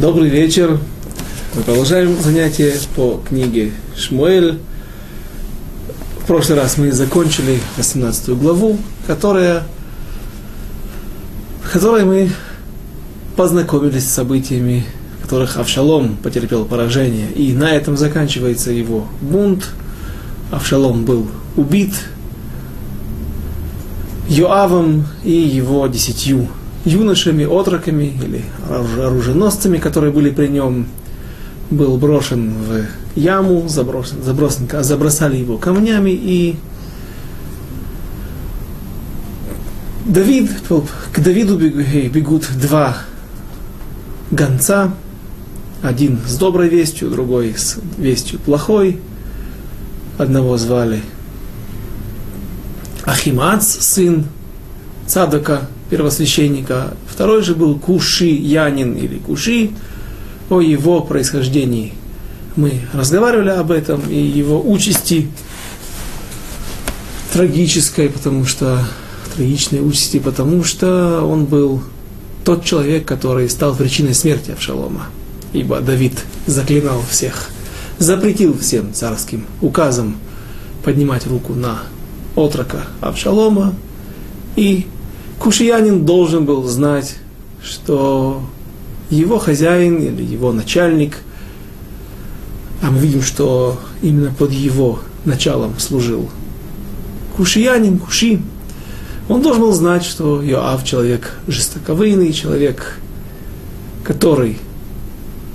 Добрый вечер. Мы продолжаем занятие по книге Шмуэль. В прошлый раз мы закончили 18 главу, которая, в которой мы познакомились с событиями, в которых Авшалом потерпел поражение. И на этом заканчивается его бунт. Авшалом был убит Йоавом и его десятью юношами, отроками или оруженосцами, которые были при нем, был брошен в яму, заброшен, забросан, забросали его камнями, и Давид, к Давиду бегут два гонца, один с доброй вестью, другой с вестью плохой. Одного звали Ахимац, сын Цадака, первосвященника. Второй же был Куши Янин или Куши. О его происхождении мы разговаривали об этом и его участи трагической, потому что трагичной участи, потому что он был тот человек, который стал причиной смерти Авшалома. Ибо Давид заклинал всех, запретил всем царским указом поднимать руку на отрока Авшалома и Кушиянин должен был знать, что его хозяин или его начальник, а мы видим, что именно под его началом служил Кушиянин, Куши, он должен был знать, что Йоав человек жестоковыйный, человек, который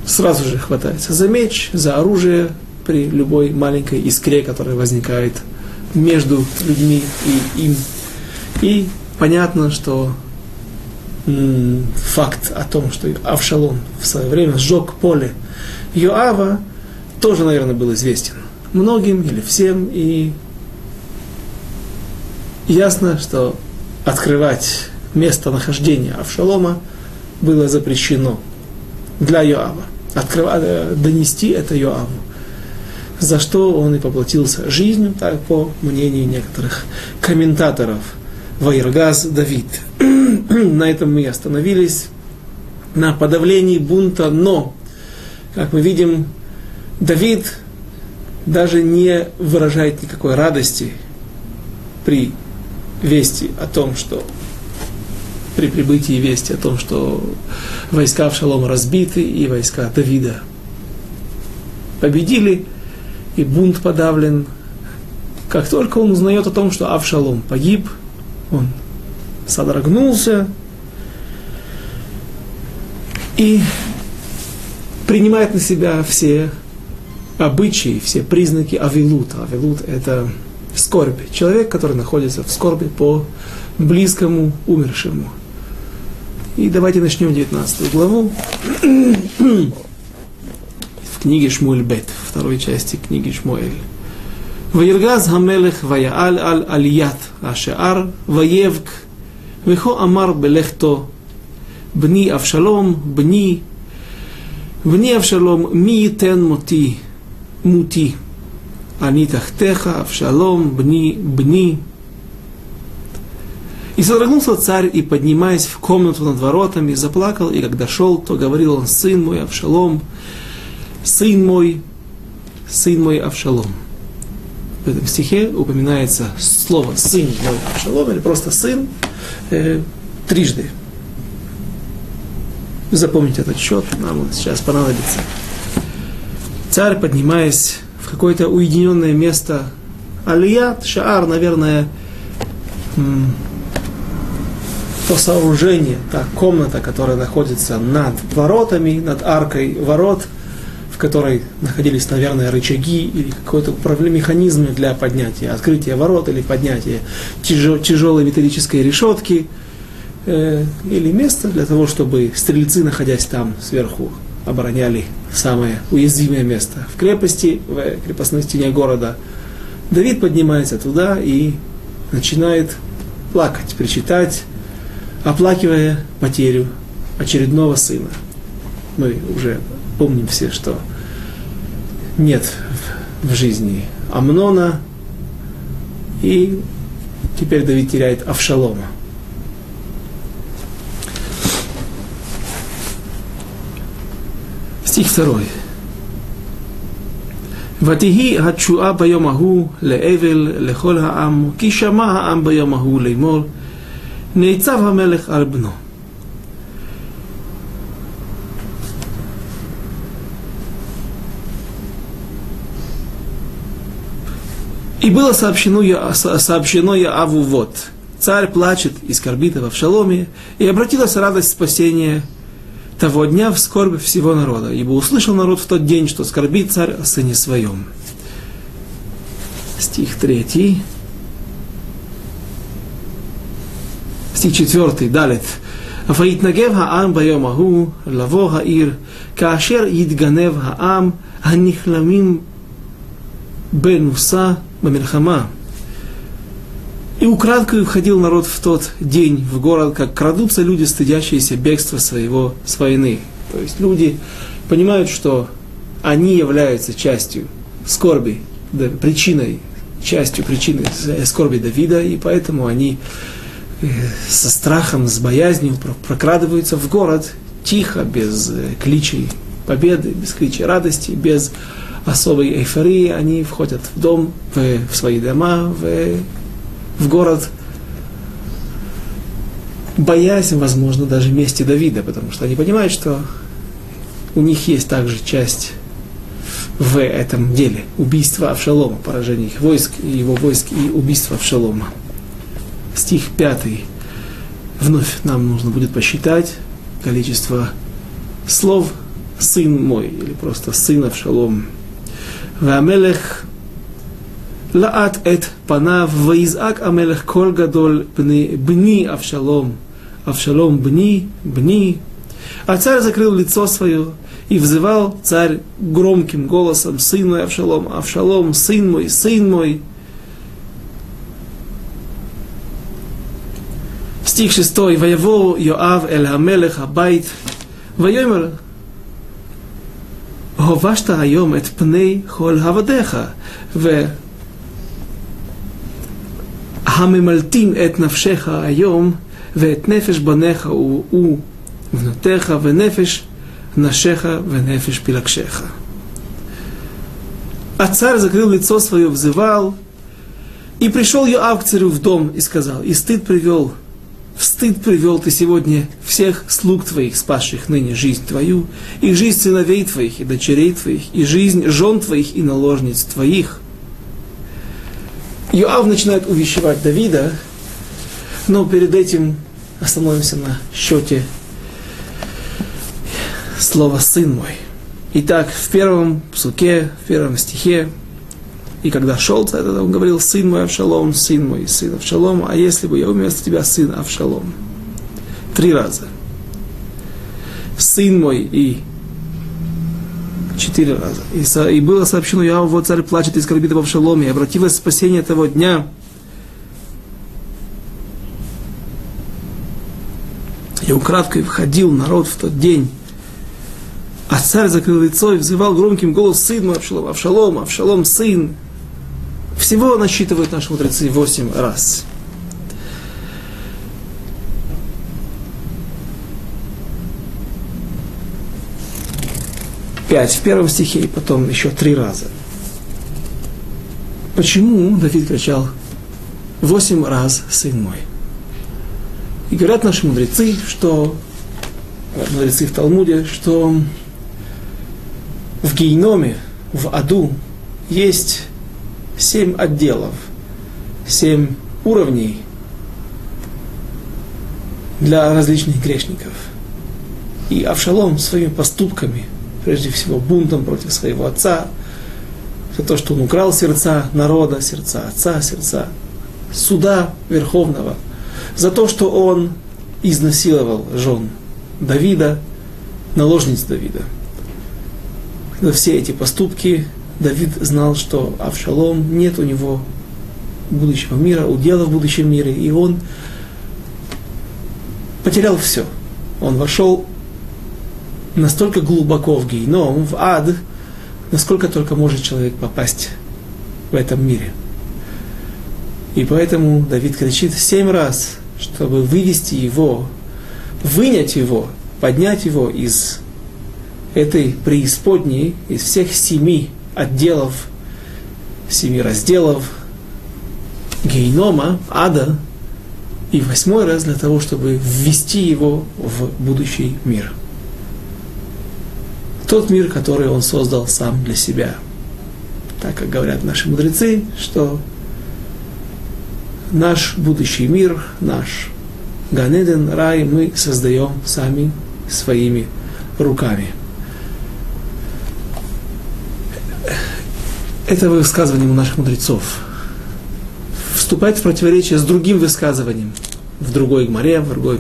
сразу же хватается за меч, за оружие при любой маленькой искре, которая возникает между людьми и им. И понятно, что факт о том, что Авшалом в свое время сжег поле Йоава, тоже, наверное, был известен многим или всем, и ясно, что открывать местонахождение Авшалома было запрещено для Йоава. Открывать, э, донести это Йоаву. За что он и поплатился жизнью, так по мнению некоторых комментаторов – Вайргаз Давид. на этом мы остановились, на подавлении бунта, но, как мы видим, Давид даже не выражает никакой радости при вести о том, что при прибытии вести о том, что войска Авшалома разбиты и войска Давида победили, и бунт подавлен. Как только он узнает о том, что Авшалом погиб – он содрогнулся и принимает на себя все обычаи, все признаки авилута. Авилут – это скорбь. Человек, который находится в скорби по близкому умершему. И давайте начнем 19 главу в книге Шмуэль Бет, второй части книги Шмуэль. וירגז המלך ויעל על עליית השער ויבק וכה אמר בלכתו בני אבשלום בני בני אבשלום מי ייתן מותי מותי אני תחתיך אבשלום бни бни И содрогнулся царь, и, поднимаясь в комнату над воротами, заплакал, и когда шел, то говорил он, сын мой Авшалом, сын мой, сын мой Авшалом в этом стихе упоминается слово «сын мой Авшалом» или просто «сын» э, трижды. Запомните этот счет, нам он сейчас понадобится. Царь, поднимаясь в какое-то уединенное место, Алият, Шаар, наверное, то сооружение, та комната, которая находится над воротами, над аркой ворот – в которой находились, наверное, рычаги или какой-то механизм для поднятия, открытия ворот или поднятия тяжелой металлической решетки, э, или место для того, чтобы стрельцы, находясь там сверху, обороняли самое уязвимое место в крепости, в крепостной стене города. Давид поднимается туда и начинает плакать, причитать, оплакивая потерю очередного сына. Мы уже помним все, что нет в жизни Амнона, и теперь Давид теряет Авшалома. Стих второй. ותהי התשועה ביום ההוא לאבל לכל העם, כי שמע העם ביום ההוא לאמור, נעצב המלך על בנו. И было сообщено, сообщено Яаву вот. Царь плачет и скорбит об Авшаломе, и обратилась радость спасения того дня в скорбь всего народа, ибо услышал народ в тот день, что скорбит царь о сыне своем. Стих третий. стих четвертый, далит. ויתנגב העם ביום ההוא לבוא העיר, כאשר יתגנב העם הנכלמים בנוסה Бамильхама, и украдкой входил народ в тот день в город, как крадутся люди, стыдящиеся бегства своего с войны. То есть люди понимают, что они являются частью скорби, да, причиной, частью причины э, скорби Давида, и поэтому они э, со страхом, с боязнью прокрадываются в город тихо, без э, кличей победы, без кличей радости, без особой эйфории, они входят в дом, в, в свои дома, в в город, боясь, возможно, даже мести Давида, потому что они понимают, что у них есть также часть в этом деле. Убийство Авшалома, поражение их войск, его войск, и убийство Авшалома. Стих пятый. Вновь нам нужно будет посчитать количество слов «сын мой» или просто «сын Авшалом». והמלך לעט את панав, ויזעק המלך קול גדול, бни, бни Авшалом, Авшалом, бни, бни. А царь закрыл лицо свое и взывал царь громким голосом, «Сын мой, Авшалом, Авшалом, сын мой, сын мой!» Стих 6. «Ваявоу Йоав эль хамелех абайт, ваемер ויאמר, הובשת היום את פני כל עבדיך, הממלטים את נפשך היום, ואת נפש בניך ובנותיך, ונפש נשיך ונפש פלגשיך. А царь закрыл лицо свое, взывал, и пришел Йоав к царю в дом и сказал, и стыд привел, в стыд привел ты сегодня всех слуг твоих, спасших ныне жизнь твою, и жизнь сыновей твоих, и дочерей твоих, и жизнь жен твоих, и наложниц твоих, Иоав начинает увещевать Давида, но перед этим остановимся на счете слова «сын мой». Итак, в первом псуке, в первом стихе, и когда шел царь, он говорил, сын мой Авшалом, сын мой, сын Авшалом, а если бы я вместо тебя сын Авшалом? Три раза. Сын мой и четыре раза. И, со, и было сообщено Яу, вот царь плачет и скорбит об Авшаломе, и обратилось спасение того дня. И украдкой входил народ в тот день. А царь закрыл лицо и взывал громким голосом сын мой Авшалом, Авшалом, Авшалом, сын. Всего насчитывают наши мудрецы восемь раз. 5 в первом стихе и потом еще три раза. Почему Давид кричал восемь раз «Сын мой»? И говорят наши мудрецы, что мудрецы в Талмуде, что в гейноме, в аду есть семь отделов, семь уровней для различных грешников. И Авшалом своими поступками – прежде всего бунтом против своего отца, за то, что он украл сердца народа, сердца отца, сердца суда Верховного, за то, что он изнасиловал жен Давида, наложниц Давида. За все эти поступки Давид знал, что Авшалом нет у него будущего мира, удела в будущем мире, и он потерял все. Он вошел настолько глубоко в гейном, в ад, насколько только может человек попасть в этом мире. И поэтому Давид кричит семь раз, чтобы вывести его, вынять его, поднять его из этой преисподней, из всех семи отделов, семи разделов гейнома, ада, и восьмой раз для того, чтобы ввести его в будущий мир. Тот мир, который он создал сам для себя. Так как говорят наши мудрецы, что наш будущий мир, наш Ганеден, рай мы создаем сами своими руками. Это высказывание у наших мудрецов вступает в противоречие с другим высказыванием в другой гморе, в другой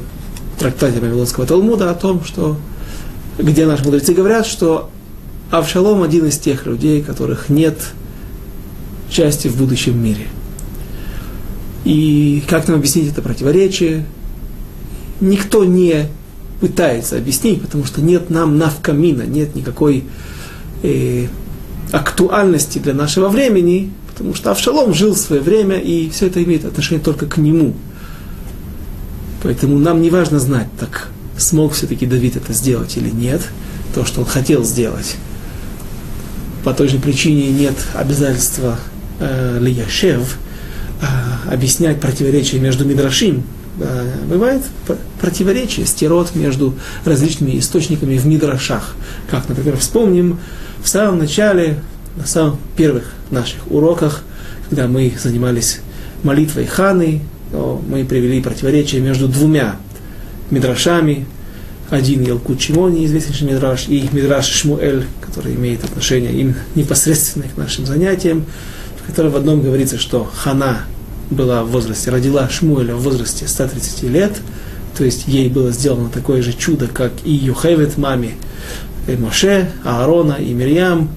трактате Вавилонского Талмуда о том, что где наши мудрецы говорят, что Авшалом один из тех людей, которых нет части в будущем мире. И как нам объяснить это противоречие? Никто не пытается объяснить, потому что нет нам навкамина, нет никакой э, актуальности для нашего времени, потому что Авшалом жил в свое время, и все это имеет отношение только к нему. Поэтому нам не важно знать, так смог все-таки Давид это сделать или нет, то, что он хотел сделать. По той же причине нет обязательства э, Лияшев э, объяснять противоречия между Мидрашим. Э, бывает противоречие, стирот между различными источниками в Мидрашах. Как, например, вспомним в самом начале, на самых первых наших уроках, когда мы занимались молитвой Ханы, мы привели противоречие между двумя мидрашами. Один Елкут Чимон, неизвестнейший мидраш, и мидраш Шмуэль, который имеет отношение именно непосредственно к нашим занятиям, в котором в одном говорится, что Хана была в возрасте, родила Шмуэля в возрасте 130 лет, то есть ей было сделано такое же чудо, как и Юхевет маме и Моше, Аарона и Мирьям.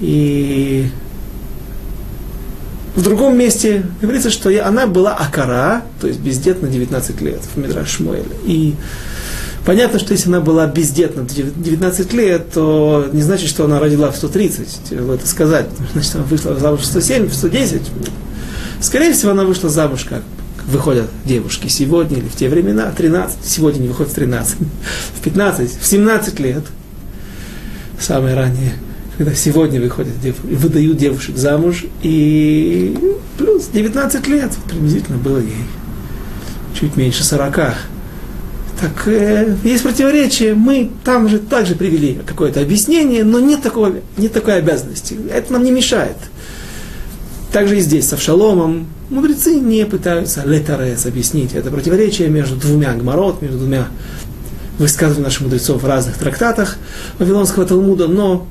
И в другом месте говорится, что она была Акара, то есть бездетна 19 лет в Мидраш Шмуэль. И понятно, что если она была бездетна 19 лет, то не значит, что она родила в 130, это сказать. Значит, она вышла замуж в 107, в 110. Скорее всего, она вышла замуж, как выходят девушки сегодня или в те времена, 13, сегодня не выходит в 13, в 15, в 17 лет, самое раннее когда сегодня выходят, выдают девушек замуж, и плюс 19 лет. Приблизительно было ей, чуть меньше 40. Так э, есть противоречие, мы там же также привели какое-то объяснение, но нет, такого, нет такой обязанности. Это нам не мешает. Также и здесь, с Авшаломом, мудрецы не пытаются летарес объяснить это противоречие между двумя гморот, между двумя высказываниями наших мудрецов в разных трактатах Вавилонского Талмуда, но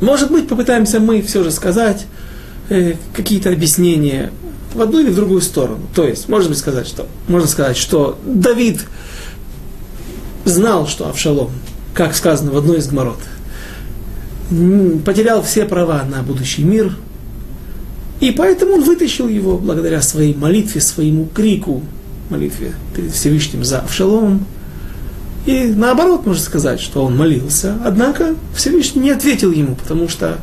может быть, попытаемся мы все же сказать э, какие-то объяснения в одну или в другую сторону. То есть, можно быть сказать, что, можно сказать, что Давид знал, что Авшалом, как сказано в одной из гморот, потерял все права на будущий мир, и поэтому он вытащил его благодаря своей молитве, своему крику, молитве перед Всевышним за Авшаломом, и наоборот, можно сказать, что он молился, однако Всевышний не ответил ему, потому что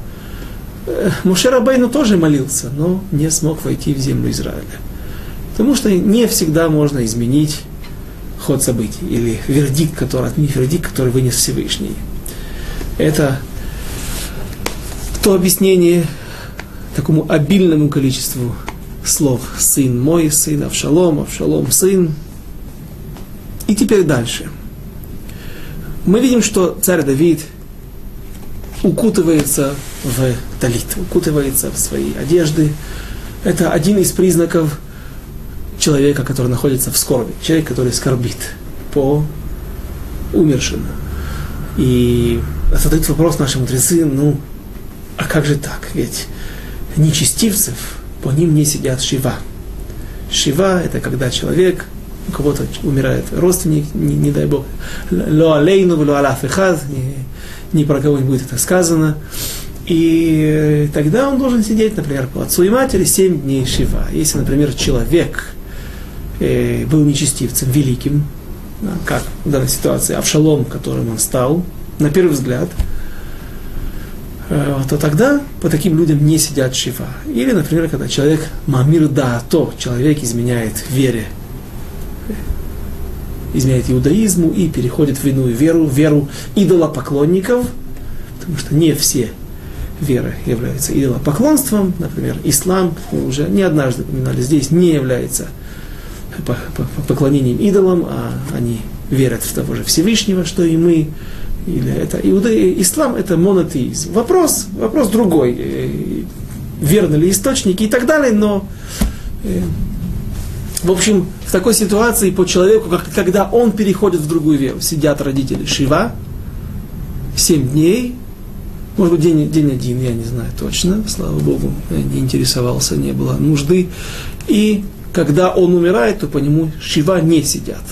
э, Мушер Абайну тоже молился, но не смог войти в землю Израиля. Потому что не всегда можно изменить ход событий или вердикт, который, отменить вердикт, который вынес Всевышний. Это то объяснение такому обильному количеству слов. Сын мой, сын Авшалом, Авшалом сын. И теперь дальше – мы видим, что царь Давид укутывается в талит, укутывается в свои одежды. Это один из признаков человека, который находится в скорби, человек, который скорбит по умершим. И задают вопрос наши мудрецы, ну, а как же так? Ведь нечестивцев, по ним не сидят шива. Шива – это когда человек у кого-то умирает родственник, не, не дай бог, ло алейну, ло аляфихаз, ни про кого не будет это сказано. И тогда он должен сидеть, например, по отцу и матери 7 дней Шива. Если, например, человек э, был нечестивцем, великим, как в данной ситуации Авшалом, которым он стал, на первый взгляд, то тогда по таким людям не сидят Шива. Или, например, когда человек мамир да, то человек изменяет вере. Изменяет иудаизму и переходит в иную веру, веру идолопоклонников, потому что не все веры являются идолопоклонством, например, ислам, мы уже не однажды упоминали здесь, не является поклонением идолам, а они верят в того же Всевышнего, что и мы, или это иудаи, ислам это монотеизм. Вопрос, вопрос другой, э, верны ли источники и так далее, но э, в общем, в такой ситуации по человеку, как, когда он переходит в другую веру, сидят родители Шива, семь дней, может быть, день, день один, я не знаю точно, слава Богу, не интересовался, не было нужды. И когда он умирает, то по нему Шива не сидят.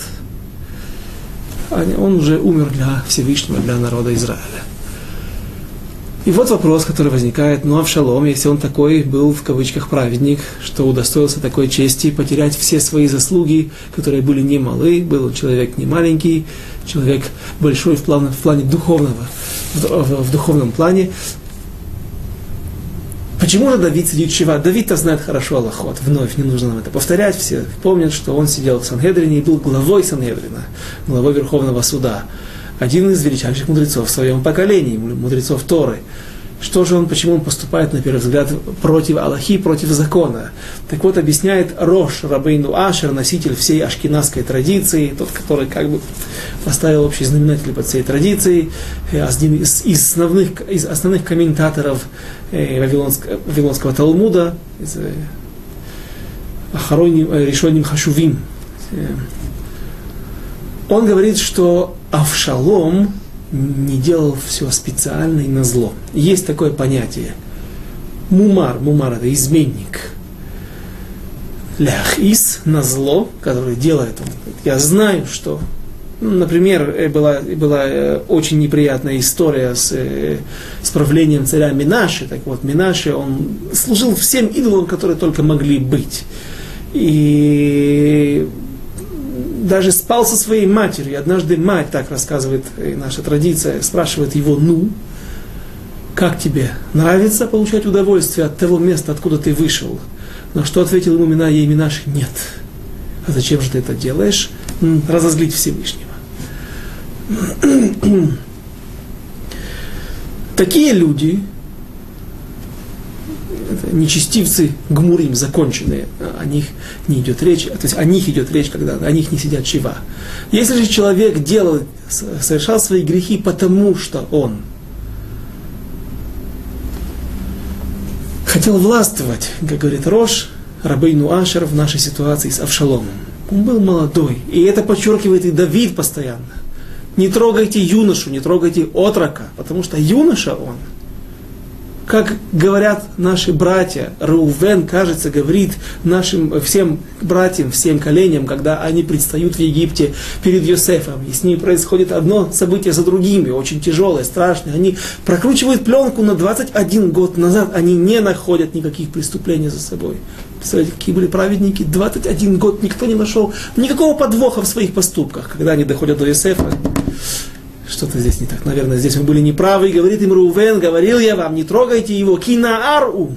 Он уже умер для Всевышнего, для народа Израиля. И вот вопрос, который возникает, ну а в Шалом, если он такой был, в кавычках, праведник, что удостоился такой чести потерять все свои заслуги, которые были немалы, был человек не маленький, человек большой в плане, в плане духовного, в, в, в духовном плане, Почему же Давид сидит Шива? Давид-то знает хорошо Аллахот. Вновь не нужно нам это повторять. Все помнят, что он сидел в Сангедрине и был главой Сангедрина, главой Верховного Суда один из величайших мудрецов в своем поколении, мудрецов Торы. Что же он, почему он поступает, на первый взгляд, против Аллахи, против закона? Так вот, объясняет Рош Рабейну Ашер, носитель всей ашкенадской традиции, тот, который как бы поставил общий знаменатель под всей традицией, э, один из, из, основных, из основных комментаторов э, Вавилонского, Вавилонского Талмуда, из э, Ахароним, Решоним Хашувим. Он говорит, что Авшалом не делал все специально и на зло. Есть такое понятие. Мумар, мумар это изменник. Ляхис на зло, который делает он. Я знаю, что ну, Например, э, была, была э, очень неприятная история с, э, с правлением царя Минаши. Так вот, Минаши, он служил всем идолам, которые только могли быть. И даже спал со своей матерью. Однажды мать, так рассказывает наша традиция, спрашивает его, ну, как тебе? Нравится получать удовольствие от того места, откуда ты вышел? На что ответил ему Мина, ей Минаши, нет. А зачем же ты это делаешь? Разозлить Всевышнего. Такие люди, нечестивцы гмурим, законченные, о них не идет речь, то есть о них идет речь, когда о них не сидят чива. Если же человек делал, совершал свои грехи потому, что он хотел властвовать, как говорит Рош, Рабейну Ашер в нашей ситуации с Авшаломом. Он был молодой, и это подчеркивает и Давид постоянно. Не трогайте юношу, не трогайте отрока, потому что юноша он – как говорят наши братья, Рувен, кажется, говорит нашим всем братьям, всем коленям, когда они предстают в Египте перед Йосефом, и с ними происходит одно событие за другим, и очень тяжелое, страшное. Они прокручивают пленку на 21 год назад, они не находят никаких преступлений за собой. Представляете, какие были праведники? 21 год никто не нашел никакого подвоха в своих поступках, когда они доходят до Йосефа что-то здесь не так. Наверное, здесь мы были неправы. И говорит им Рувен, говорил я вам, не трогайте его. Кинаару.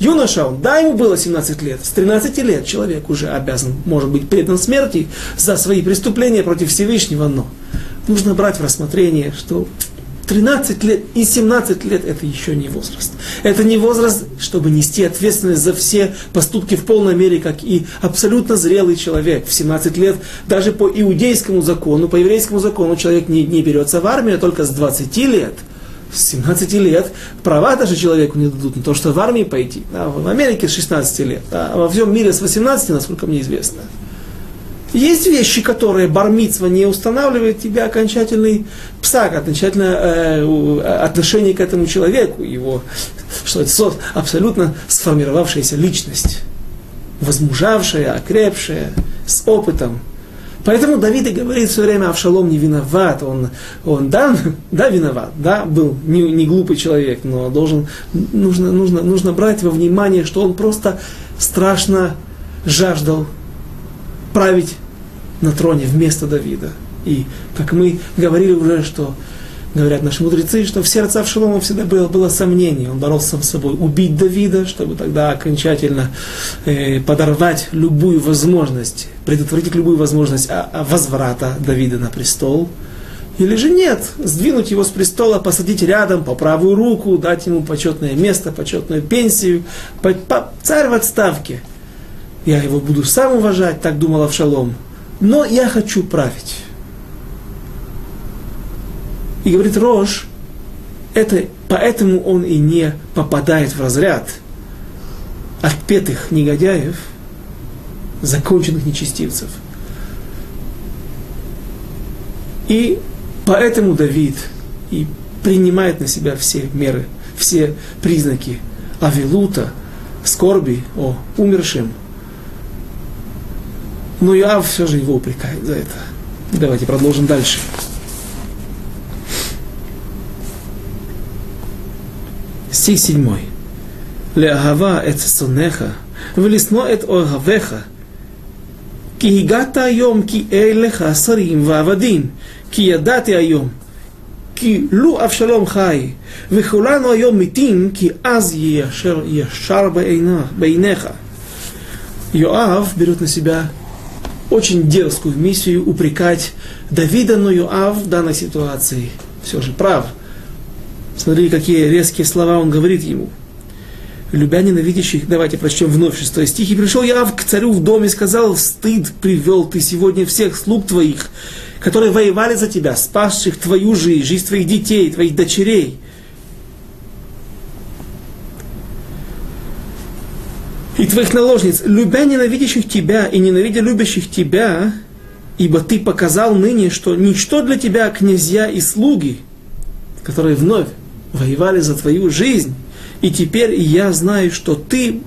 Юноша он, да, ему было 17 лет. С 13 лет человек уже обязан, может быть, предан смерти за свои преступления против Всевышнего, но нужно брать в рассмотрение, что 13 лет и 17 лет это еще не возраст. Это не возраст, чтобы нести ответственность за все поступки в полной мере, как и абсолютно зрелый человек. В 17 лет даже по иудейскому закону, по еврейскому закону человек не, не берется в армию, а только с 20 лет. С 17 лет права даже человеку не дадут на то, что в армии пойти. А в Америке с 16 лет, а во всем мире с 18, насколько мне известно. Есть вещи, которые бармицва не устанавливает тебе окончательный псак, окончательное э, отношение к этому человеку, его, что это абсолютно сформировавшаяся личность, возмужавшая, окрепшая, с опытом. Поэтому Давид и говорит все время, Авшалом не виноват, он, он да, да, виноват, да, был не, не глупый человек, но должен, нужно, нужно, нужно брать во внимание, что он просто страшно жаждал править на троне вместо Давида. И, как мы говорили уже, что Говорят наши мудрецы, что в сердце Авшалома всегда было, было сомнение. Он боролся с собой убить Давида, чтобы тогда окончательно э, подорвать любую возможность, предотвратить любую возможность а, а возврата Давида на престол. Или же нет, сдвинуть его с престола, посадить рядом по правую руку, дать ему почетное место, почетную пенсию, по, по, царь в отставке. Я его буду сам уважать, так думал Авшалом. Но я хочу править. И говорит Рош, это, поэтому он и не попадает в разряд отпетых негодяев, законченных нечестивцев. И поэтому Давид и принимает на себя все меры, все признаки авилута, скорби о умершем. Но Иав все же его упрекает за это. Давайте продолжим дальше. стих 7. לאהבה את שונאיך, ולשנוא את אוהביך. כי הגעת היום כי אין לך שרים ועבדים, כי ידעתי היום. כי לו אבשלום חי, וכולנו היום מתים, כי אז ישר, ישר בעיניך. Йоав берет на себя очень дерзкую миссию упрекать Давида, но Йоав в данной ситуации все же прав – Смотри, какие резкие слова он говорит ему. Любя ненавидящих, давайте прочтем вновь шестой стих. «И пришел я к царю в дом и сказал, стыд привел ты сегодня всех слуг твоих, которые воевали за тебя, спасших твою жизнь, жизнь твоих детей, твоих дочерей». Твоих наложниц, любя ненавидящих тебя и ненавидя любящих тебя, ибо ты показал ныне, что ничто для тебя князья и слуги, которые вновь воевали за твою жизнь, и теперь я знаю, что ты,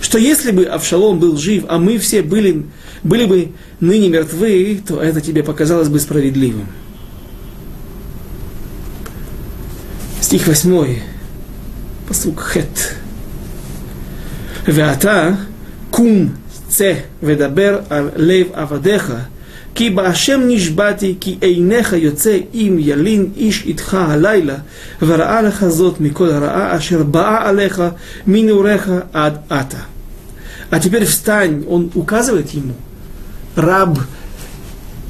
что если бы Авшалом был жив, а мы все были, были бы ныне мертвы, то это тебе показалось бы справедливым. Стих 8. Посук хет. ואתה קום צא ודבר על לב עבדיך כי בהשם נשבעתי כי עיניך יוצא אם ילין איש איתך הלילה וראה לך זאת מכל הרעה אשר באה עליך מנעוריך עד עתה. А теперь встань, он указывает ему, раб,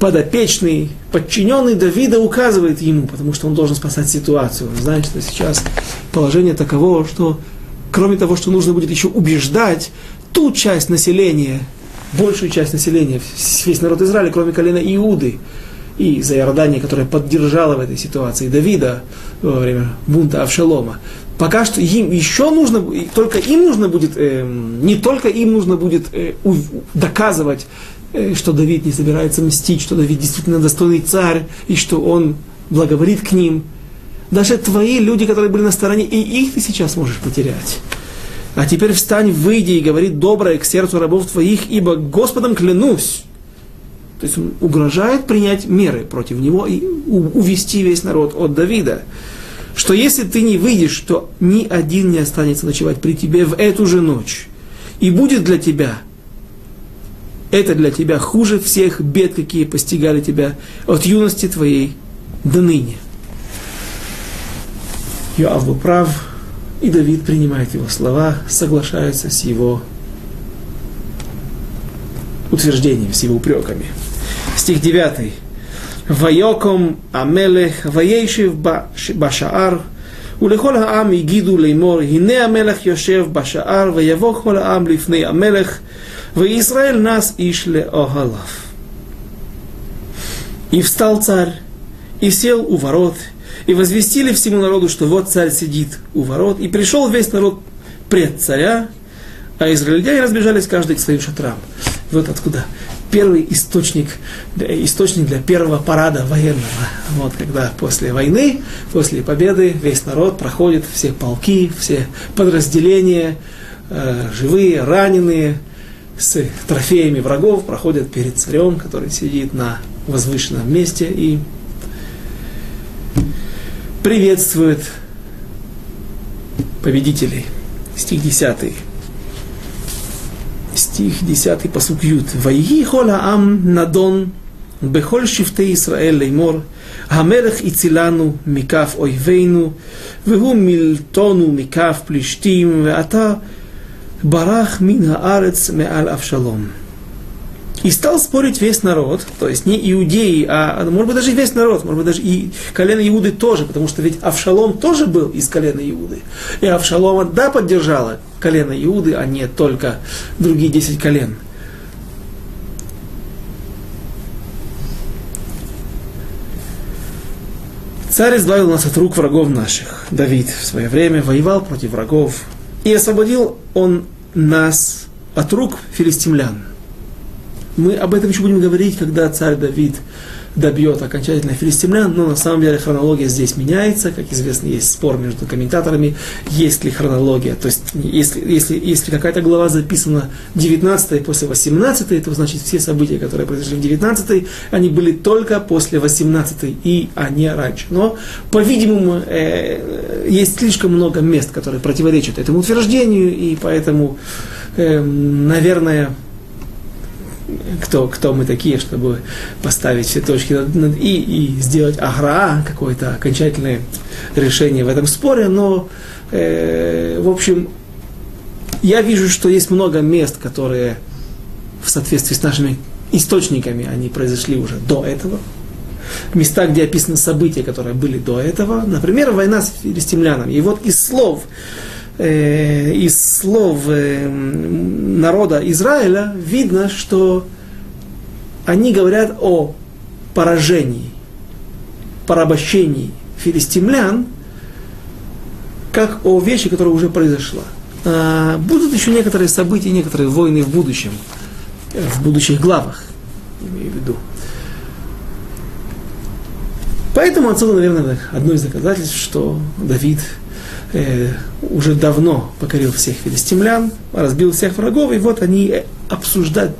подопечный, подчиненный Давида указывает ему, потому что он должен спасать ситуацию. Он знает, что сейчас положение таково, что кроме того, что нужно будет еще убеждать ту часть населения, большую часть населения, весь народ Израиля, кроме колена Иуды, и за Иордания, которая поддержала в этой ситуации Давида во время бунта Авшалома. Пока что им еще нужно, только им нужно будет, э, не только им нужно будет э, у, доказывать, э, что Давид не собирается мстить, что Давид действительно достойный царь, и что он благоволит к ним. Даже твои люди, которые были на стороне, и их ты сейчас можешь потерять. А теперь встань, выйди и говори доброе к сердцу рабов твоих, ибо Господом клянусь. То есть он угрожает принять меры против него и увести весь народ от Давида. Что если ты не выйдешь, то ни один не останется ночевать при тебе в эту же ночь. И будет для тебя, это для тебя хуже всех бед, какие постигали тебя от юности твоей до ныне. Йоав был прав, и Давид принимает его слова, соглашается с его утверждением, с его упреками. Стих 9. ויוקום המלך וישב בשער ולכל העם הגידו לאמור הנה המלך יושב בשער ויבוא כל העם לפני המלך וישראל נס איש לאוהליו. И встал царь, и сел у ворот, и возвестили всему народу, что вот царь сидит у ворот, и пришел весь народ пред царя, а израильтяне разбежались каждый к своим шатрам. Вот откуда первый источник, источник для первого парада военного. Вот когда после войны, после победы весь народ проходит, все полки, все подразделения, э, живые, раненые, с трофеями врагов проходят перед царем, который сидит на возвышенном месте и приветствует победителей. Стих 10. Стих 10, посук Ют. Вайги хола ам надон бехоль шифте Исраэль леймор, המלך הצילנו מכף אויבינו, והוא מילטונו מכף פלישתים, ועתה барах мин аарец меаль Авшалом. И стал спорить весь народ, то есть не иудеи, а может быть даже весь народ, может быть даже и колено Иуды тоже, потому что ведь Авшалом тоже был из колена Иуды. И Авшалома, да, поддержала колено Иуды, а не только другие десять колен. Царь избавил нас от рук врагов наших. Давид в свое время воевал против врагов, и освободил он нас от рук филистимлян. Мы об этом еще будем говорить, когда царь Давид добьет окончательно филистимлян, но на самом деле хронология здесь меняется. Как известно, есть спор между комментаторами, есть ли хронология. То есть, если, если, если какая-то глава записана 19 после 18, то значит все события, которые произошли в 19, они были только после 18 и а не раньше. Но, по-видимому, э, есть слишком много мест, которые противоречат этому утверждению, и поэтому, э, наверное, кто, кто мы такие, чтобы поставить все точки над «и» и сделать агра, какое-то окончательное решение в этом споре, но, э, в общем, я вижу, что есть много мест, которые в соответствии с нашими источниками, они произошли уже до этого. Места, где описаны события, которые были до этого. Например, война с филистимлянами. И вот из слов, э, из слов э, народа Израиля видно, что они говорят о поражении, порабощении филистимлян, как о вещи, которая уже произошла. А, будут еще некоторые события, некоторые войны в будущем, в будущих главах, имею в виду. Поэтому отсюда, наверное, одно из доказательств, что Давид э, уже давно покорил всех филистимлян, разбил всех врагов, и вот они обсуждают,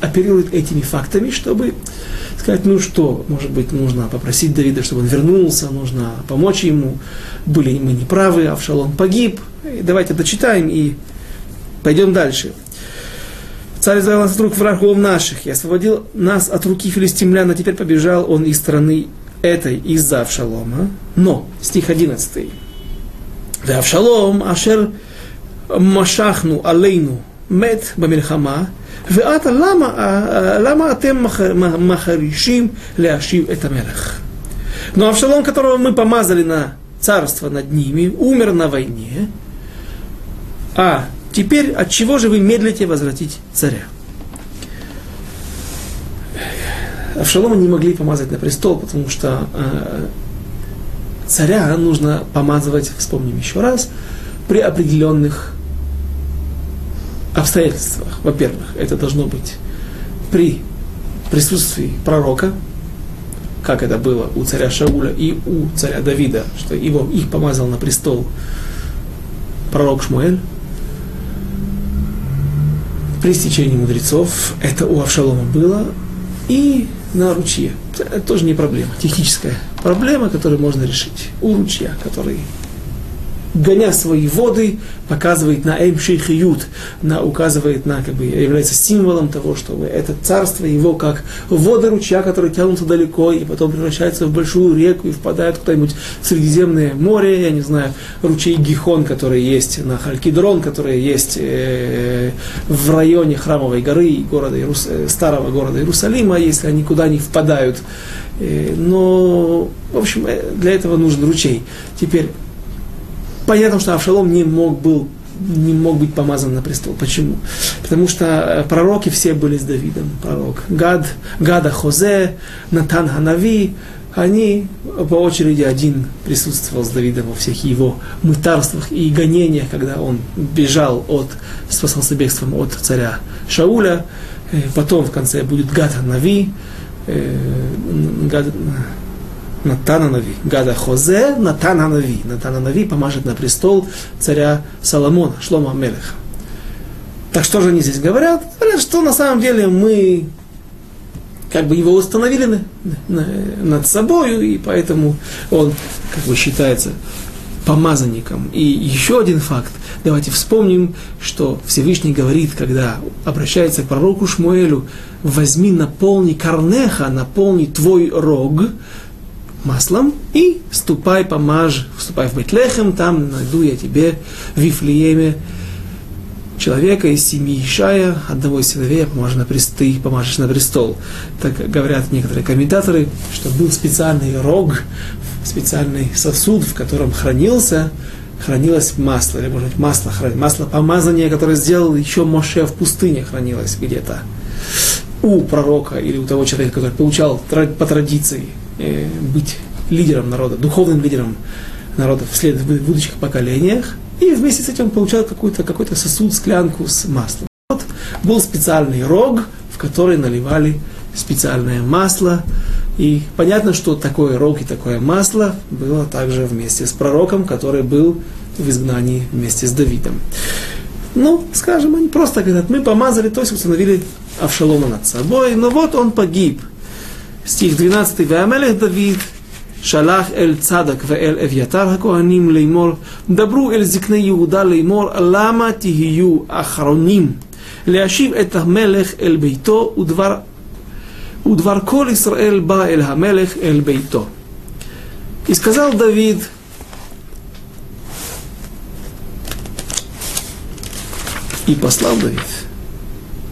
оперируют этими фактами, чтобы сказать, ну что, может быть, нужно попросить Давида, чтобы он вернулся, нужно помочь ему, были мы неправы, Авшалом погиб, и давайте дочитаем и пойдем дальше. Царь избавил нас рук врагов наших и освободил нас от руки филистимлян, а теперь побежал он из страны этой из-за Авшалома. Но, стих 11. ואבשלום אשר משכנו עלינו מת במלחמה, ועתה למה, למה אתם מחרישים להשיב את המלך? Но Авшалом, которого мы помазали на царство над ними, умер на войне, а теперь от чего же вы медлите возвратить царя? Авшалома не могли помазать на престол, потому что э, царя нужно помазывать, вспомним еще раз, при определенных обстоятельствах. Во-первых, это должно быть при присутствии пророка, как это было у царя Шауля и у царя Давида, что его, их помазал на престол пророк Шмуэль. При стечении мудрецов это у Авшалома было. И на ручье. Это тоже не проблема, техническая проблема, которую можно решить. У ручья, который гоня свои воды, показывает на Эймшейхиют, на, указывает на, как бы, является символом того, что это царство его как воды ручья, которые тянутся далеко и потом превращаются в большую реку и впадают куда-нибудь в Средиземное море, я не знаю, ручей Гихон, который есть на Халькидрон, который есть э, в районе Храмовой горы, города Иерус... Э, старого города Иерусалима, если они куда не впадают. Э, но, в общем, э, для этого нужен ручей. Теперь, Понятно, что Авшалом не мог, был, не мог быть помазан на престол. Почему? Потому что э, пророки все были с Давидом. Пророк Гад, Гада Хозе, Натан Ханави, они по очереди один присутствовал с Давидом во всех его мытарствах и гонениях, когда он бежал от, спасался бегством от царя Шауля. Э, потом в конце будет Гад הנביא, э, Гад, Натан הנביא. Гад החוזה, Натан הנביא. Натан הנביא помажет на престол царя Соломона, Шломо а-Мелеха. Так что же они здесь говорят? Говорят, что на самом деле мы как бы его установили на, на, над собой, и поэтому он как бы считается помазанником. И еще один факт. Давайте вспомним, что Всевышний говорит, когда обращается к пророку Шмуэлю, возьми, наполни корнеха, наполни твой рог, маслом и ступай, помажь, вступай в Бетлехем, там найду я тебе в Вифлееме человека из семьи Ишая, одного из сыновей, помажешь на престол, ты помажешь на престол. Так говорят некоторые комментаторы, что был специальный рог, специальный сосуд, в котором хранился, хранилось масло, или, может быть, масло, масло помазания, которое сделал еще Моше в пустыне, хранилось где-то у пророка или у того человека, который получал по традиции быть лидером народа, духовным лидером народа в, будущих поколениях, и вместе с этим получал какой-то какой сосуд, склянку с маслом. Вот был специальный рог, в который наливали специальное масло. И понятно, что такое рог и такое масло было также вместе с пророком, который был в изгнании вместе с Давидом. Ну, скажем, они просто говорят, мы помазали, то есть установили Авшалома над собой, но вот он погиб Стих 12. Веамелех Давид שלח אל צדק ואל אביתר הכהנים לאמור, דברו אל זקני יהודה לאמור, למה תהיו אחרונים להשיב את המלך אל ביתו, ודבר, ודבר כל ישראל בא אל המלך אל ביתו. И сказал Давид, и послал Давид,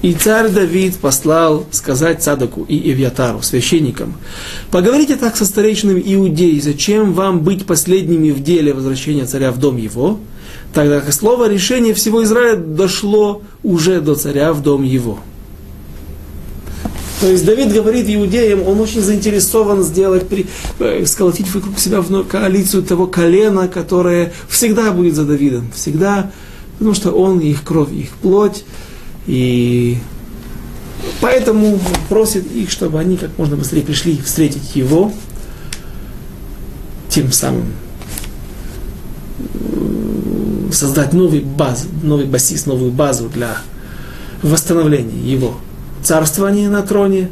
И царь Давид послал сказать Цадаку и Ивьятару, священникам, поговорите так со старейшинами иудеи, зачем вам быть последними в деле возвращения царя в дом его, тогда как слово решение всего Израиля дошло уже до царя в дом его. То есть Давид говорит иудеям, он очень заинтересован сделать, э, сколотить вокруг себя вновь коалицию того колена, которое всегда будет за Давидом, всегда, потому что он их кровь, их плоть, и поэтому просит их, чтобы они как можно быстрее пришли встретить его, тем самым э, создать новый баз, новый басис, новую базу для восстановления его царствования на троне.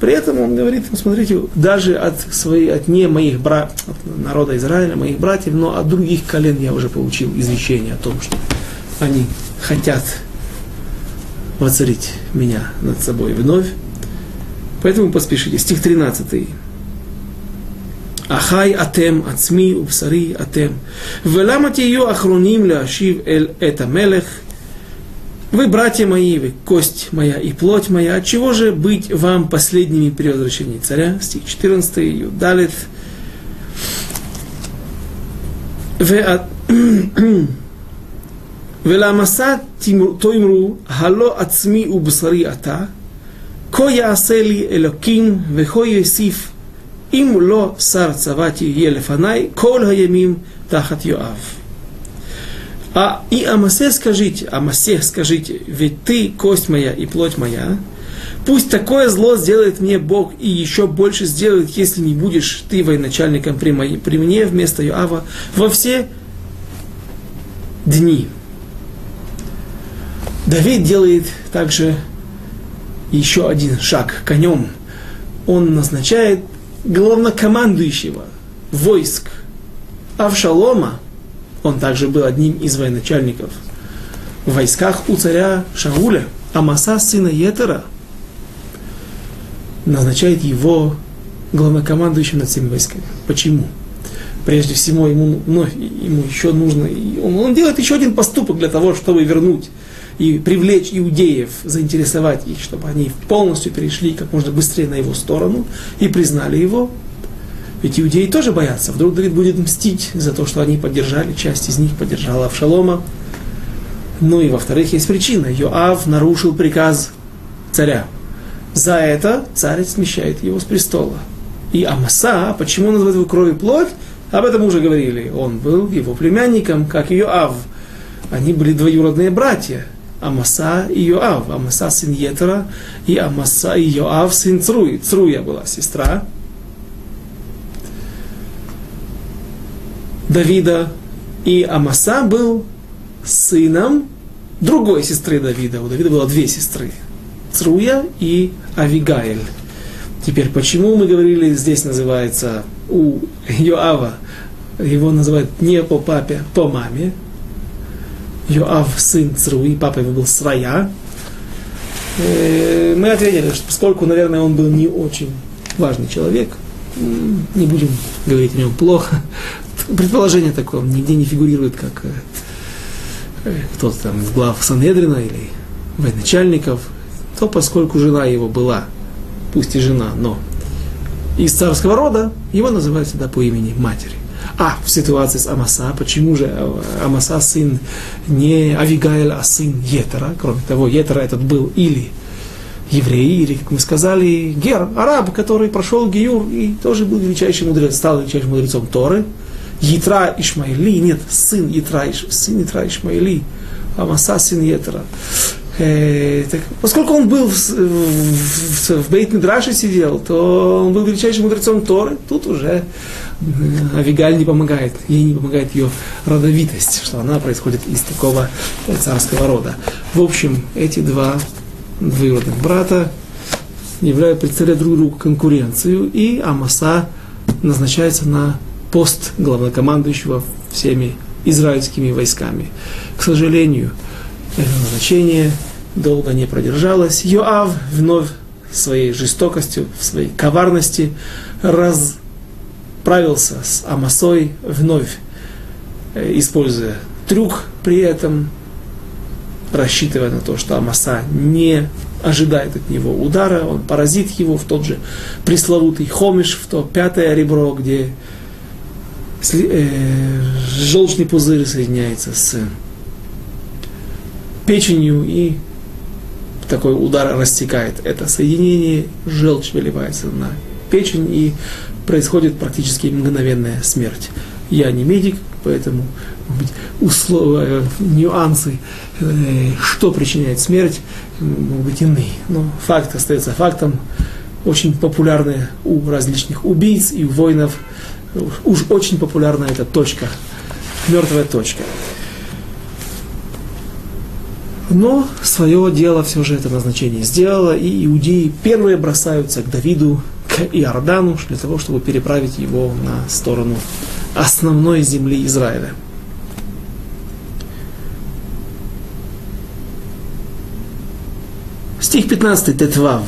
При этом он говорит смотрите, даже от, своей, от не моих бра... от народа Израиля, моих братьев, но от других колен я уже получил извещение о том, что они хотят воцарить меня над собой вновь. Поэтому поспешите. Стих 13. Ахай атем ацми убсари атем. Велама тию ахроним ляшив эль это мелех. Вы, братья мои, вы кость моя и плоть моя, от чего же быть вам последними при возвращении царя? Стих 14, Юдалит. ולמסע תאמרו, הלא עצמי ובשרי אתה, כה יעשה לי אלוקים וכה יוסיף, אם לא שר צבא תהיה לפניי, כל הימים תחת יואב. А и о Масе скажите, о Масе скажите, ведь ты, кость моя и плоть моя, пусть такое зло сделает мне Бог и еще больше сделает, если не будешь ты военачальником при, моей, при мне вместо Иоава во все дни. Давид делает также еще один шаг конем. Он назначает главнокомандующего войск Авшалома, он также был одним из военачальников в войсках у царя Шауля, Амаса, сына Етера, назначает его главнокомандующим над всеми войсками. Почему? Прежде всего, ему, ну, ему еще нужно, он, он делает еще один поступок для того, чтобы вернуть и привлечь иудеев, заинтересовать их, чтобы они полностью перешли как можно быстрее на его сторону и признали его. Ведь иудеи тоже боятся. Вдруг Давид будет мстить за то, что они поддержали, часть из них поддержала Авшалома. Ну и во-вторых, есть причина. Йоав нарушил приказ царя. За это царь смещает его с престола. И Амаса, почему он называет его кровь и плоть? Об этом уже говорили. Он был его племянником, как и Йоав. Они были двоюродные братья. Амаса и Йоав. Амаса сын Етера и Амаса и Йоав сын Цруи. Цруя была сестра Давида. И Амаса был сыном другой сестры Давида. У Давида было две сестры. Цруя и Авигаэль. Теперь, почему мы говорили, здесь называется у Йоава, его называют не по папе, по маме, Йоав, сын Цруи, папа его был Срая. Э, мы ответили, что поскольку, наверное, он был не очень важный человек, не будем говорить о нем плохо. Предположение такое, нигде не фигурирует, как э, кто-то там из глав Санедрина или военачальников, то поскольку жена его была, пусть и жена, но из царского рода, его называют всегда по имени матери. А в ситуации с Амаса, почему же Амаса сын не Авигаэль, а сын Етера? Кроме того, Етера этот был или еврей, или, как мы сказали, гер, араб, который прошел Гиюр и тоже был величайший мудрец, стал величайшим мудрецом Торы. Ятра Ишмаили, нет, сын Ятра, сын Ятра Ишмаили, Амаса сын Етера. Э, так, поскольку он был в, в, в, в Бейт Мидраше сидел, то он был величайшим мудрецом Торы. Тут уже э, Авигаль не помогает, ей не помогает ее родовитость, что она происходит из такого царского рода. В общем, эти два двоюродных брата являют, представляют друг другу конкуренцию, и Амаса назначается на пост главнокомандующего всеми израильскими войсками. К сожалению, это назначение долго не продержалось. Йоав вновь своей жестокостью, своей коварности расправился с Амасой, вновь э, используя трюк при этом, рассчитывая на то, что Амаса не ожидает от него удара, он поразит его в тот же пресловутый хомиш, в то пятое ребро, где э, желчный пузырь соединяется с печенью и такой удар растекает это соединение, желчь выливается на печень и происходит практически мгновенная смерть. Я не медик, поэтому условия, нюансы, э, что причиняет смерть, могут быть иные. Но факт остается фактом. Очень популярная у различных убийц и воинов. Уж очень популярна эта точка, мертвая точка. Но свое дело все же это назначение сделало, и иудеи первые бросаются к Давиду, к Иордану, для того, чтобы переправить его на сторону основной земли Израиля. Стих 15, Тетвав.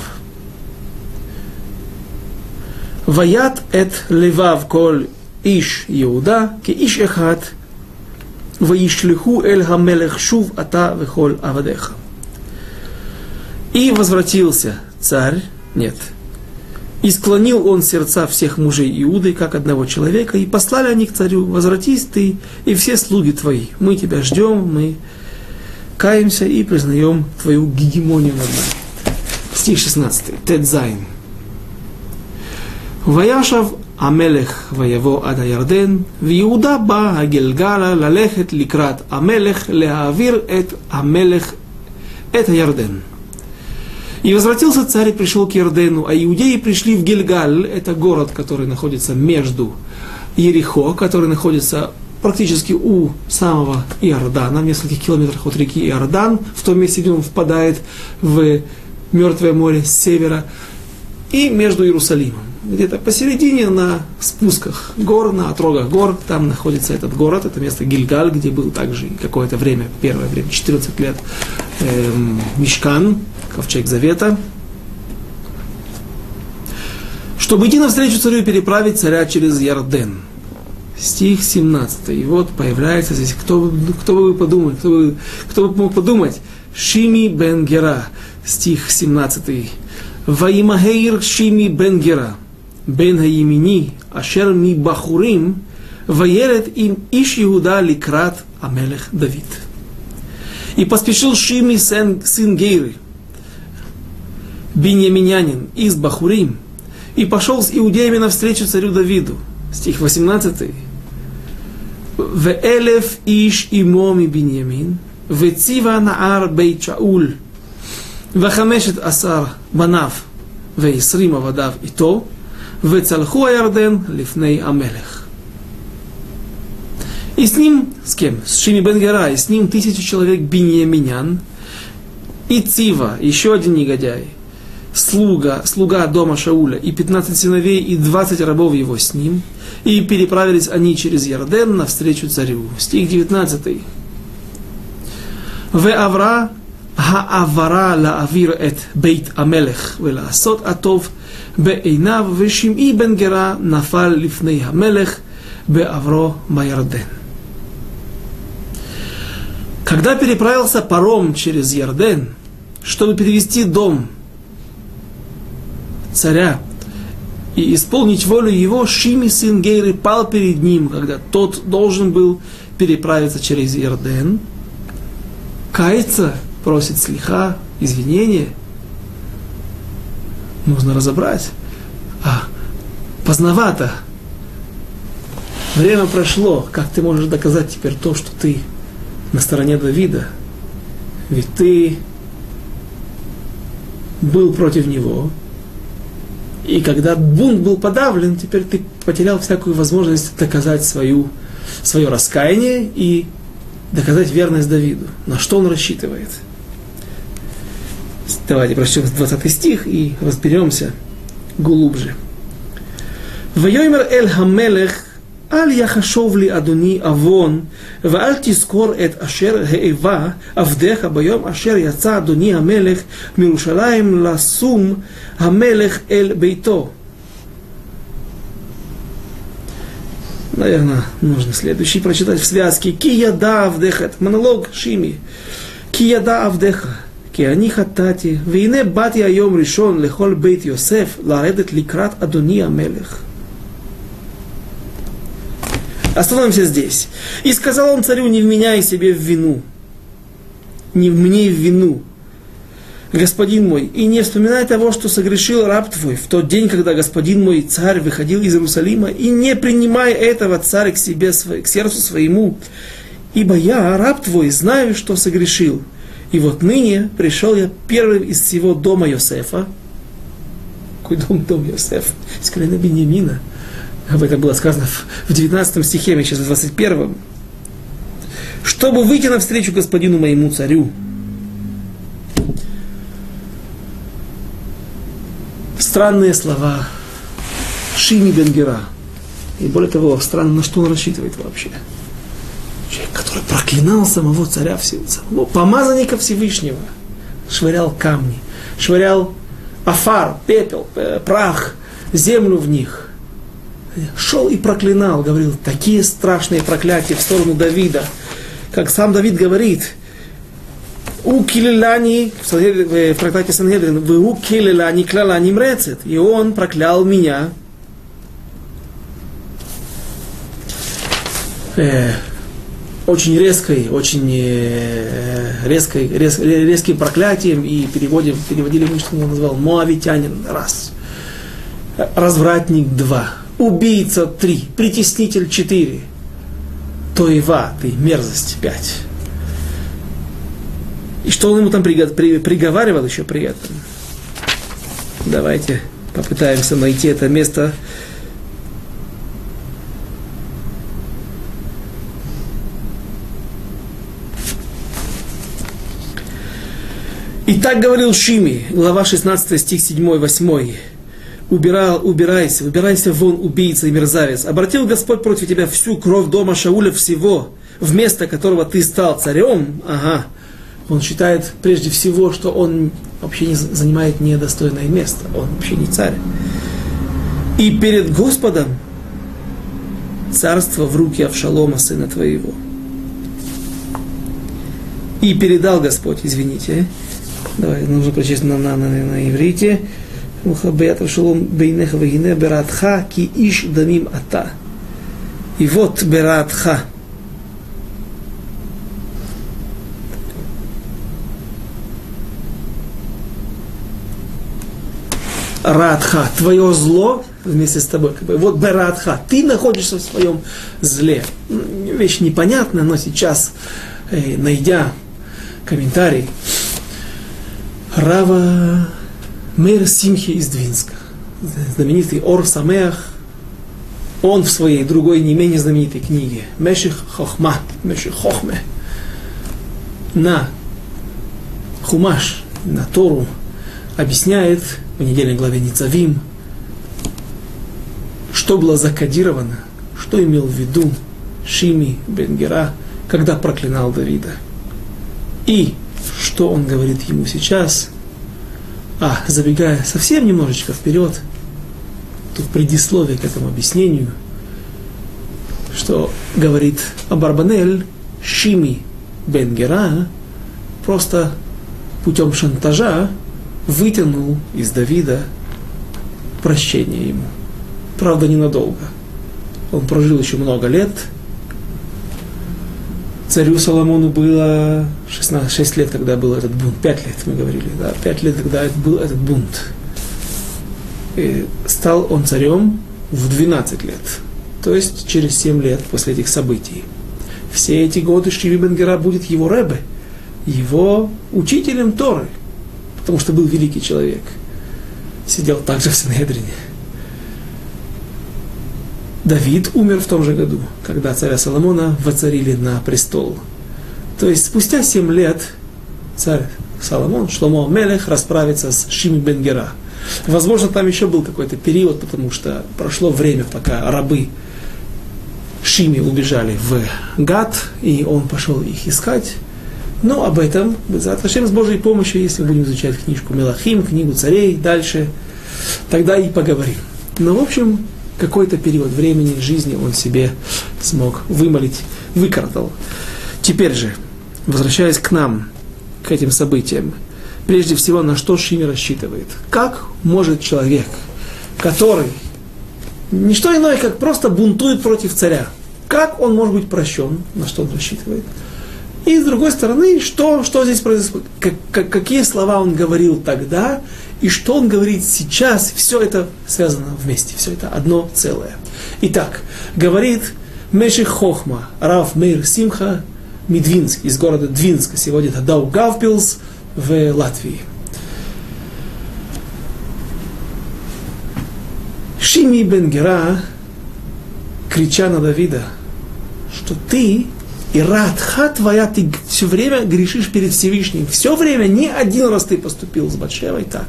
Ваят эт левав коль иш Иуда, ки иш эхат, «Ваишлиху эль хамелех шув ата вехоль авадеха». И возвратился царь, нет, и склонил он сердца всех мужей Иуды, как одного человека, и послали они к царю, возвратись ты и все слуги твои, мы тебя ждем, мы каемся и признаем твою гегемонию над нами. Стих 16. Тедзайн. Ваяшав המלך ויבוא עד הירדן, ויהודה בא הגלגלה ללכת לקראת המלך להעביר את המלך את הירדן. И возвратился царь и пришел к Ярдену, а иудеи пришли в Гильгаль, это город, который находится между Ерехо, который находится практически у самого Иордана, в нескольких километрах от реки Иордан, в том месте, где он впадает в Мертвое море с севера, и между Иерусалимом. Где-то посередине на спусках гор, на отрогах гор, там находится этот город, это место Гильгаль, где был также какое-то время, первое время, 14 лет, эм, Мишкан, ковчег завета, чтобы идти навстречу царю и переправить царя через Ярден. Стих 17. И вот появляется здесь, кто, кто бы подумал, кто бы, кто бы мог подумать, Шими бен Гера, стих 17. Ваимагейр Шими бен Гера, бен Хаимини, ашер ми бахурим, ваерет им иш Иуда ликрат амелех Давид. И поспешил Шими сын, сын Гейры, Биньяминянин из Бахурим, и пошел с иудеями навстречу царю Давиду. Стих 18. В элеф иш имоми биньямин в цива наар бейт шауль, в хамешет асар банав, в исрима вадав и то, в цалху аярден лифней амелех. И с ним, с кем? С Шими Бенгера и с ним тысячу человек Биньяминян и Цива, еще один негодяй, слуга, слуга дома Шауля, и 15 сыновей, и 20 рабов его с ним, и переправились они через Ярден навстречу царю. Стих 19. В Авра Хаавара ла авир эт бейт амелех велаасот атов бейнав вешим'i бен гера нафал лифней амелех беавро майарден. Когда переправился паром через Ярден, чтобы перевести дом царя и исполнить волю его, Шими, сын Гейры, пал перед ним, когда тот должен был переправиться через Ярден, кается, просит слиха, извинения, нужно разобрать. А, поздновато. Время прошло. Как ты можешь доказать теперь то, что ты на стороне Давида? Ведь ты был против него, и когда бунт был подавлен, теперь ты потерял всякую возможность доказать свою, свое раскаяние и доказать верность Давиду. На что он рассчитывает? Давайте прочтем 20 стих и разберемся глубже. Вайомер эль хамелех אל יחשוב לי אדוני עוון, ואל תזכור את אשר האבה עבדיך ביום אשר יצא אדוני המלך מירושלים לשום המלך אל ביתו. Наверное, нужно следующий прочитать в связке. Кияда Авдеха. Это монолог Шими. Кияда Авдеха. כי אני חטאתי, והנה באתי היום ראשון לכל בית יוסף לרדת לקראת אדוני המלך. Остановимся здесь. И сказал он царю, не вменяй себе в вину, не мне в вину, господин мой, и не вспоминай того, что согрешил раб твой в тот день, когда господин мой царь выходил из Иерусалима, и не принимай этого царя к себе, к сердцу своему, ибо я, раб твой, знаю, что согрешил. И вот ныне пришел я первым из всего дома Йосефа. Какой дом, дом Йосеф? Из колена Бениамина. Об этом было сказано в 19 стихе, мы сейчас в 21. Чтобы выйти навстречу господину моему царю. Странные слова Шими Бенгера. И более того, странно, на что он рассчитывает вообще человек, который проклинал самого царя самого помазанника Всевышнего, швырял камни, швырял афар, пепел, э, прах, землю в них. Шел и проклинал, говорил, такие страшные проклятия в сторону Давида. Как сам Давид говорит, у Килилани, в трактате Сангедрин, вы у Килилани клялани мрецет. И он проклял меня. Э, очень резкой, очень э, резкой, рез, резким проклятием и переводим, переводили мы, что он назвал Моавитянин раз, развратник два, убийца три, притеснитель четыре, Тоева, ты мерзость пять. И что он ему там приговаривал еще при этом? Давайте попытаемся найти это место И так говорил Шими, глава 16, стих 7, 8. Убирал, убирайся, убирайся вон, убийца и мерзавец. Обратил Господь против тебя всю кровь дома Шауля всего, вместо которого ты стал царем. Ага. Он считает прежде всего, что он вообще не занимает недостойное место. Он вообще не царь. И перед Господом царство в руки Авшалома, сына твоего. И передал Господь, извините, Давай, нужно прочесть на, на, на, на иврите. Мухабеят Авшалом бейнеха вагине бератха ки иш дамим ата. И вот бератха. Радха, твое зло вместе с тобой. Вот Берадха, ты находишься в своем зле. Вещь непонятная, но сейчас, э, найдя комментарий, Рава Мэр Симхи из Двинска, знаменитый Ор Самеах, он в своей другой не менее знаменитой книге Меших Хохма, Меших Хохме, на Хумаш, на Тору, объясняет в недельной главе Ницавим, что было закодировано, что имел в виду Шими Бенгера, когда проклинал Давида. И что он говорит ему сейчас. А, забегая совсем немножечко вперед, тут предисловие к этому объяснению, что говорит Абарбанель Шими Бенгера просто путем шантажа вытянул из Давида прощение ему. Правда, ненадолго. Он прожил еще много лет. Царю Соломону было 16, 6 лет, когда был этот бунт. 5 лет, мы говорили, да, 5 лет, когда был этот бунт. И стал он царем в 12 лет. То есть через 7 лет после этих событий. Все эти годы Шиви Бенгера будет его рэбе, его учителем Торы, потому что был великий человек. Сидел также в Синедрине. Давид умер в том же году, когда царя Соломона воцарили на престол. То есть спустя семь лет царь Соломон, Шломо Мелех, расправится с Шими Бенгера. Возможно, там еще был какой-то период, потому что прошло время, пока рабы Шими убежали в Гад, и он пошел их искать. Но об этом, зачем с Божьей помощью, если будем изучать книжку Мелахим, книгу царей, дальше, тогда и поговорим. Но, в общем, какой-то период времени жизни он себе смог вымолить, выкартал. Теперь же, возвращаясь к нам, к этим событиям, прежде всего, на что Шими рассчитывает? Как может человек, который не что иное, как просто бунтует против царя, как он может быть прощен, на что он рассчитывает? И с другой стороны, что, что здесь происходит? Как, как, какие слова он говорил тогда, и что он говорит сейчас, все это связано вместе, все это одно целое. Итак, говорит Меших Хохма, Рав Мейр Симха, Медвинск, из города Двинска, сегодня это Дау Гавпилс в Латвии. Шими Бенгера, крича на Давида, что ты и радха твоя, ты все время грешишь перед Всевышним. Все время, не один раз ты поступил с Батшевой так,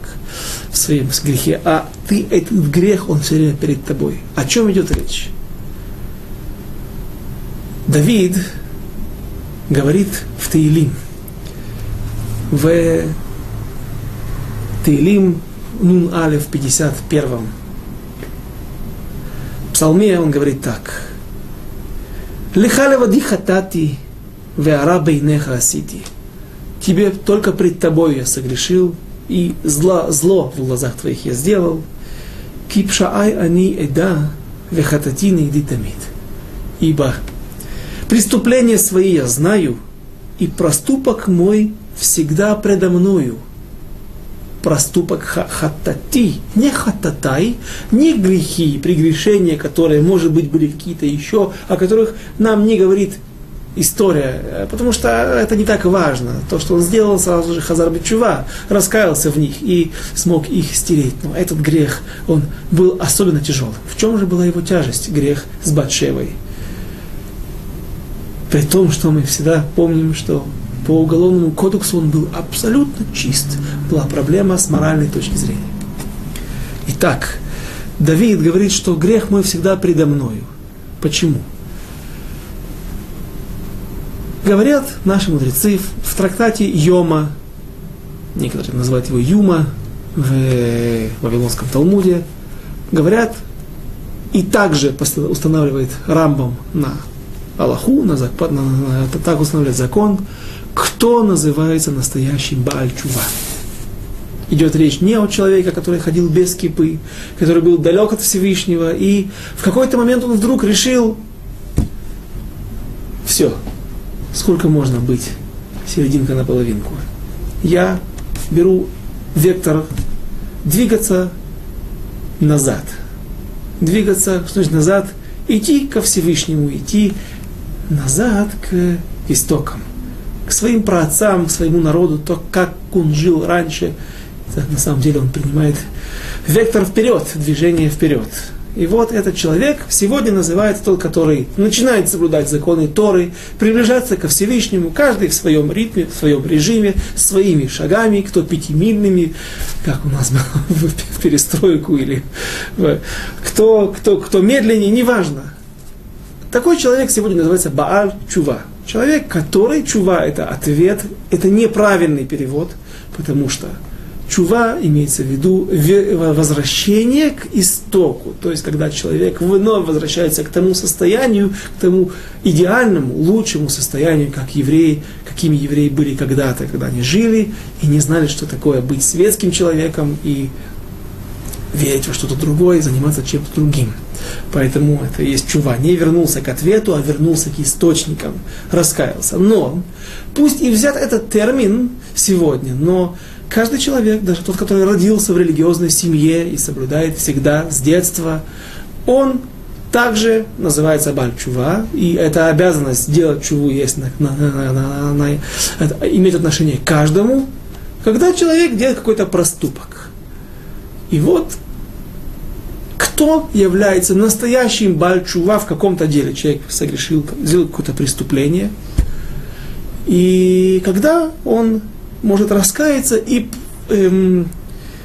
в своем грехе, а ты, этот грех, он все время перед тобой. О чем идет речь? Давид говорит в Таилим, в Таилим Нун Алев 51 псалме он говорит так – Лиха левади хатати, веара бейнеха асити. Тебе только пред тобой я согрешил, и зло, зло в глазах твоих я сделал. Кипшаай они эда, вехатати нигди тамид. Ибо преступления свои я знаю, и проступок мой всегда предо мною – проступок хатати, не хататай, не грехи, прегрешения, которые, может быть, были какие-то еще, о которых нам не говорит история, потому что это не так важно. То, что он сделал, сразу же Хазар Бичува раскаялся в них и смог их стереть. Но этот грех, он был особенно тяжелым. В чем же была его тяжесть, грех с Батшевой? При том, что мы всегда помним, что по уголовному кодексу он был абсолютно чист. Была проблема с моральной точки зрения. Итак, Давид говорит, что грех мой всегда предо мною. Почему? Говорят наши мудрецы в трактате Йома, некоторые называют его Юма, в Вавилонском Талмуде, говорят, и также устанавливает Рамбам на Аллаху, на, на, на, так устанавливает закон, кто называется настоящим Баальчува. Идет речь не о человеке, который ходил без кипы, который был далек от Всевышнего, и в какой-то момент он вдруг решил, все, сколько можно быть, серединка на половинку. Я беру вектор двигаться назад. Двигаться, что значит назад? Идти ко Всевышнему, идти назад к истокам к своим праотцам, к своему народу, то, как он жил раньше. Это, на самом деле он принимает вектор вперед, движение вперед. И вот этот человек сегодня называется тот, который начинает соблюдать законы Торы, приближаться ко Всевышнему, каждый в своем ритме, в своем режиме, своими шагами, кто пятимильными, как у нас было в перестройку, или кто, кто, кто медленнее, неважно. Такой человек сегодня называется Бааль Чува, Человек, который, чува это ответ, это неправильный перевод, потому что чува имеется в виду возвращение к истоку, то есть когда человек вновь возвращается к тому состоянию, к тому идеальному, лучшему состоянию, как евреи, какими евреи были когда-то, когда они жили и не знали, что такое быть светским человеком и верить во что-то другое, заниматься чем-то другим. Поэтому это есть чува. Не вернулся к ответу, а вернулся к источникам, раскаялся. Но, пусть и взят этот термин сегодня, но каждый человек, даже тот, который родился в религиозной семье и соблюдает всегда с детства, он также называется Бальчува, и эта обязанность делать чуву есть на, на, на, на, на, это, иметь отношение к каждому, когда человек делает какой-то проступок. И вот кто является настоящим Бальчува в каком-то деле. Человек согрешил, сделал какое-то преступление. И когда он может раскаяться и эм,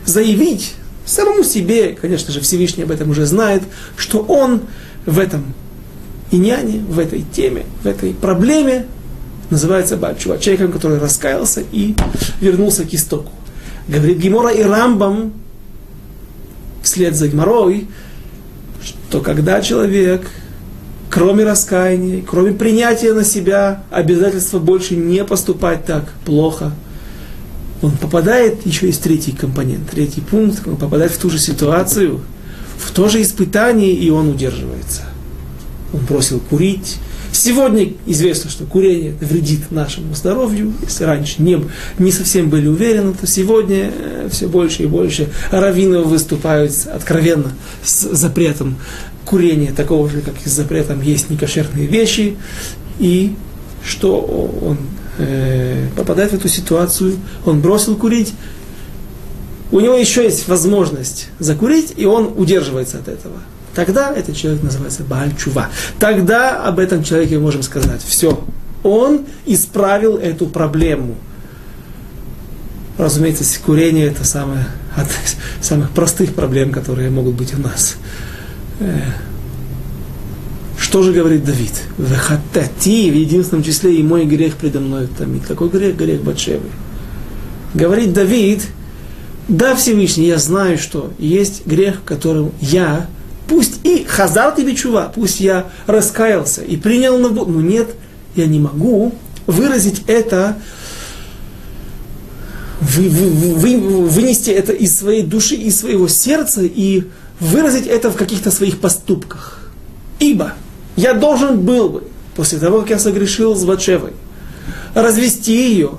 заявить самому себе, конечно же, Всевышний об этом уже знает, что он в этом иняне, в этой теме, в этой проблеме называется Бальчува, человеком, который раскаялся и вернулся к истоку. Говорит Гимора и Рамбам, вслед за Гиморой, что когда человек, кроме раскаяния, кроме принятия на себя обязательства больше не поступать так плохо, он попадает, еще есть третий компонент, третий пункт, он попадает в ту же ситуацию, в то же испытание, и он удерживается. Он бросил курить, Сегодня известно, что курение вредит нашему здоровью. Если раньше не, не совсем были уверены, то сегодня э, все больше и больше раввинов выступают откровенно с запретом курения, такого же, как и с запретом есть некошерные вещи. И что он э, попадает в эту ситуацию, он бросил курить, у него еще есть возможность закурить, и он удерживается от этого. Тогда этот человек называется Бальчува. Тогда об этом человеке мы можем сказать, все, он исправил эту проблему. Разумеется, курение это самое, от самых простых проблем, которые могут быть у нас. Э, что же говорит Давид? Вехатати в единственном числе и мой грех предо мной томит. Какой грех? Грех Батшевы. Говорит Давид, да, Всевышний, я знаю, что есть грех, которым я Пусть и хазар тебе чува, пусть я раскаялся и принял на но нет, я не могу выразить это, вы, вы, вы, вынести это из своей души, из своего сердца и выразить это в каких-то своих поступках. Ибо я должен был бы, после того, как я согрешил с Батшевой, развести ее,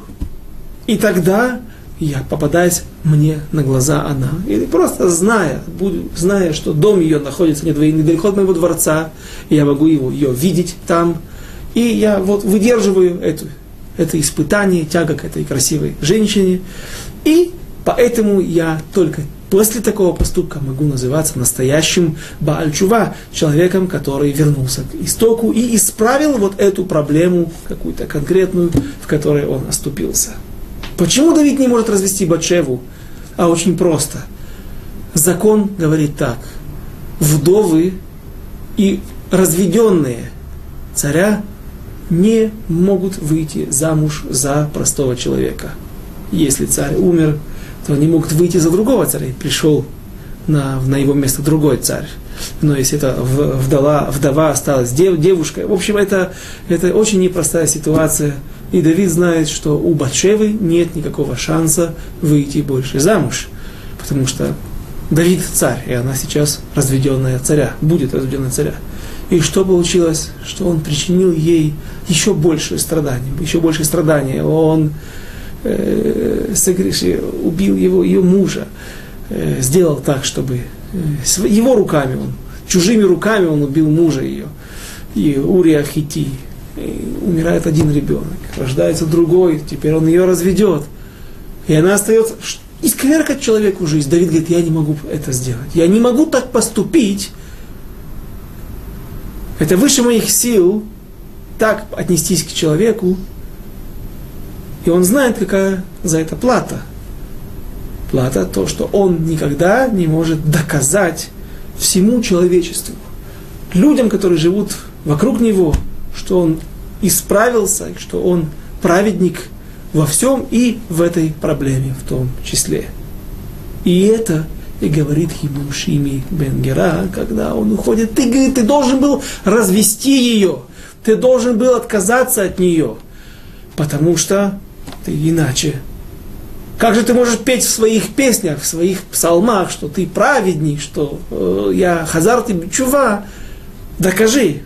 и тогда я попадаюсь мне на глаза она. Или просто зная, буду, зная, что дом ее находится недалеко от моего дворца, и я могу его, ее видеть там, и я вот выдерживаю эту, это испытание, тяга к этой красивой женщине, и поэтому я только после такого поступка могу называться настоящим Баальчува, человеком, который вернулся к истоку и исправил вот эту проблему, какую-то конкретную, в которой он оступился. Почему Давид не может развести Батшеву? А очень просто. Закон говорит так. Вдовы и разведенные царя не могут выйти замуж за простого человека. Если царь умер, то они могут выйти за другого царя. Пришел на, на его место другой царь. Но если это вдова, вдова осталась дев, девушкой, в общем, это, это очень непростая ситуация. И Давид знает, что у Батшевы нет никакого шанса выйти больше замуж. Потому что Давид царь, и она сейчас разведенная царя, будет разведенная царя. И что получилось? Что он причинил ей еще большее страдание, еще больше страдания. Он э, согрешил, убил его, ее мужа, э, сделал так, чтобы его руками он, чужими руками он убил мужа ее, и Урия Хити, умирает один ребенок, рождается другой, теперь он ее разведет. И она остается искверкать человеку жизнь. Давид говорит, я не могу это сделать. Я не могу так поступить. Это выше моих сил так отнестись к человеку. И он знает, какая за это плата. Плата то, что он никогда не может доказать всему человечеству, людям, которые живут вокруг него, что он исправился, что он праведник во всем и в этой проблеме в том числе. И это и говорит ему Шими Бенгера, когда он уходит, ты, говорит, ты должен был развести ее, ты должен был отказаться от нее, потому что ты иначе. Как же ты можешь петь в своих песнях, в своих псалмах, что ты праведник, что э, я хазар ты чува? Докажи.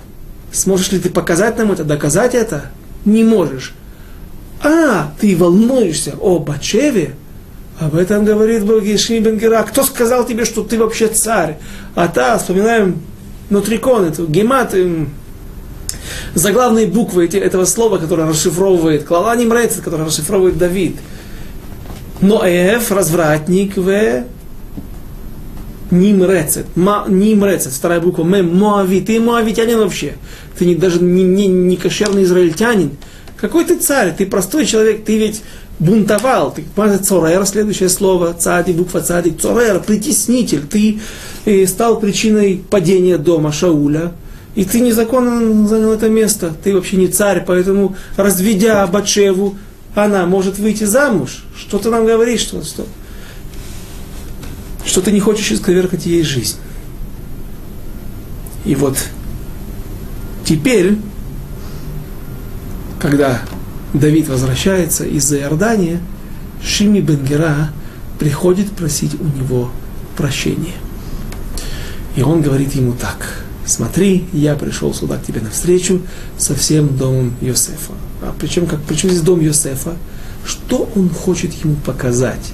Сможешь ли ты показать нам это, доказать это? Не можешь. А, ты волнуешься о Бачеве? Об этом говорит Богиши Бенгера. Кто сказал тебе, что ты вообще царь? А та, вспоминаем нутрикон, эту гемат, эм, заглавные буквы эти, этого слова, которое расшифровывает Клала Нимрецет, которое расшифровывает Давид. Но Эф, развратник, В, Нимрецет, Нимрецет, вторая буква М, Моавит, ты моавитянин вообще, ты не, даже не, не, не кошерный израильтянин, какой ты царь, ты простой человек, ты ведь бунтовал, ты цорер, следующее слово, цади, буква цади, цорер, притеснитель, ты э, стал причиной падения дома Шауля, и ты незаконно занял это место, ты вообще не царь, поэтому разведя Батшеву, она может выйти замуж. Что ты нам говоришь, что, что, что ты не хочешь исковеркать ей жизнь. И вот теперь когда Давид возвращается из-за Иордания, Шими Бенгера приходит просить у него прощения. И он говорит ему так, смотри, я пришел сюда к тебе навстречу со всем домом Йосефа. А причем, как, причем здесь дом Йосефа? Что он хочет ему показать?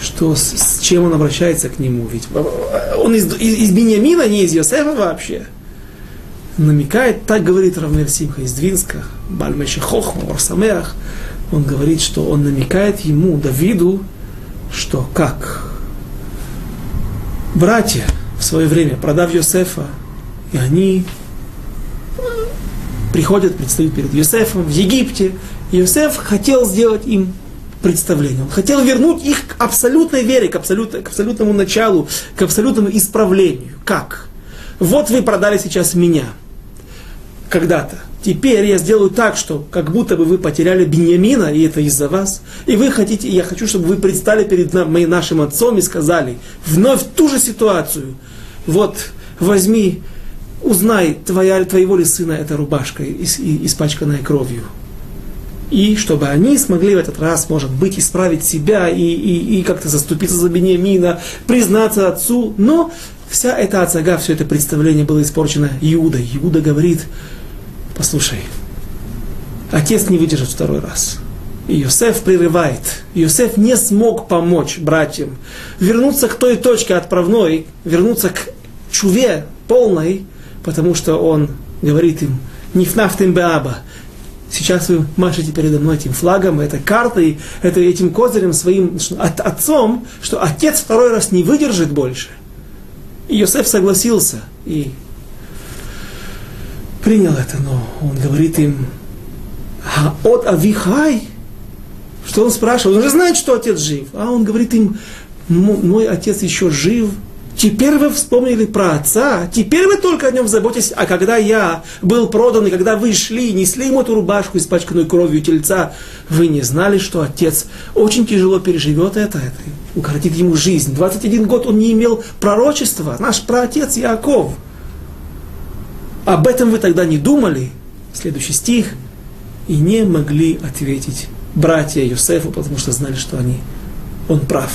Что, с, с чем он обращается к нему? Ведь он из, из, из Бениамина, не из Йосефа вообще намекает, так говорит Равнер Симха из Двинска, Бальмеши Хохма, Варсамеах, он говорит, что он намекает ему, Давиду, что как братья в свое время, продав Йосефа, и они приходят, предстают перед Йосефом в Египте, и Йосеф хотел сделать им представление. Он хотел вернуть их к абсолютной вере, к, абсолют, к абсолютному началу, к абсолютному исправлению. Как? Вот вы продали сейчас меня – когда-то. Теперь я сделаю так, что как будто бы вы потеряли Беньямина, и это из-за вас. И вы хотите, я хочу, чтобы вы предстали перед моим, нашим отцом и сказали вновь ту же ситуацию. Вот, возьми, узнай, твоя, твоего ли сына эта рубашка, испачканная кровью. И чтобы они смогли в этот раз, может быть, исправить себя и, и, и как-то заступиться за Бениамина, признаться отцу. Но вся эта отсага, все это представление было испорчено Иудой. Иуда говорит, Послушай, отец не выдержит второй раз. И Йосеф прерывает. Йосеф не смог помочь братьям вернуться к той точке отправной, вернуться к чуве полной, потому что он говорит им, нифнафтим беаба, сейчас вы машете передо мной этим флагом, этой картой, этим козырем своим от, отцом, что отец второй раз не выдержит больше. И Йосеф согласился, и принял это, но он говорит им, а от Авихай, что он спрашивает, он же знает, что отец жив, а он говорит им, мой отец еще жив, Теперь вы вспомнили про отца, теперь вы только о нем заботитесь, а когда я был продан, и когда вы шли, несли ему эту рубашку, испачканную кровью тельца, вы не знали, что отец очень тяжело переживет это, это укоротит ему жизнь. 21 год он не имел пророчества, наш праотец Яков – об этом вы тогда не думали, следующий стих, и не могли ответить братья Юсефу, потому что знали, что они, он прав.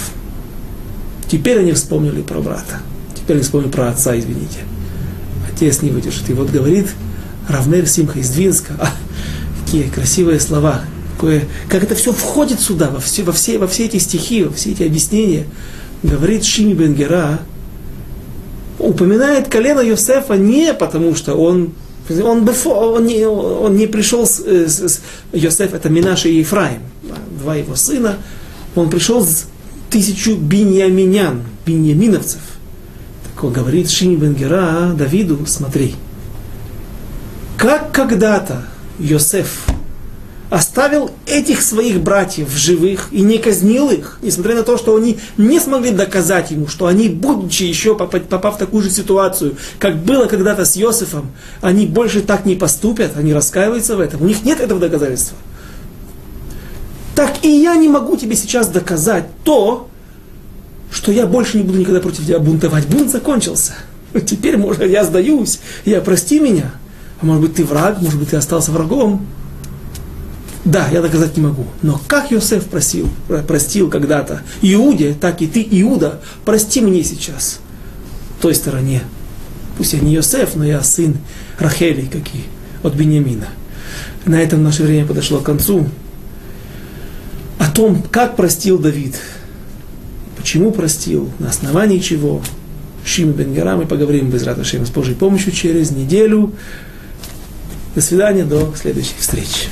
Теперь они вспомнили про брата. Теперь они вспомнили про отца, извините. Отец не выдержит. И вот говорит Равнер Симха из Двинска, а, какие красивые слова, какое, как это все входит сюда, во все, во, все, во все эти стихи, во все эти объяснения. Говорит Шими Бенгера, упоминает колено Йосефа не потому, что он, он, он, не, он не пришел с, с, с Йосеф, это Минаша и Ефраим, два его сына, он пришел с тысячу биньяминян, биньяминовцев. Так он говорит Шини Бенгера Давиду, смотри, как когда-то Йосеф оставил этих своих братьев живых и не казнил их, несмотря на то, что они не смогли доказать ему, что они, будучи еще попав в такую же ситуацию, как было когда-то с Иосифом, они больше так не поступят, они раскаиваются в этом, у них нет этого доказательства. Так и я не могу тебе сейчас доказать то, что я больше не буду никогда против тебя бунтовать. Бунт закончился. Теперь, может, я сдаюсь, я прости меня. А может быть, ты враг, может быть, ты остался врагом. Да, я доказать не могу. Но как Йосеф просил, простил когда-то Иуде, так и ты, Иуда, прости мне сейчас. Той стороне. Пусть я не Йосеф, но я сын Рахели, как и от Бениамина. На этом наше время подошло к концу. О том, как простил Давид, почему простил, на основании чего, Шим бен мы поговорим без Раташема с Божьей помощью через неделю. До свидания, до следующих встреч.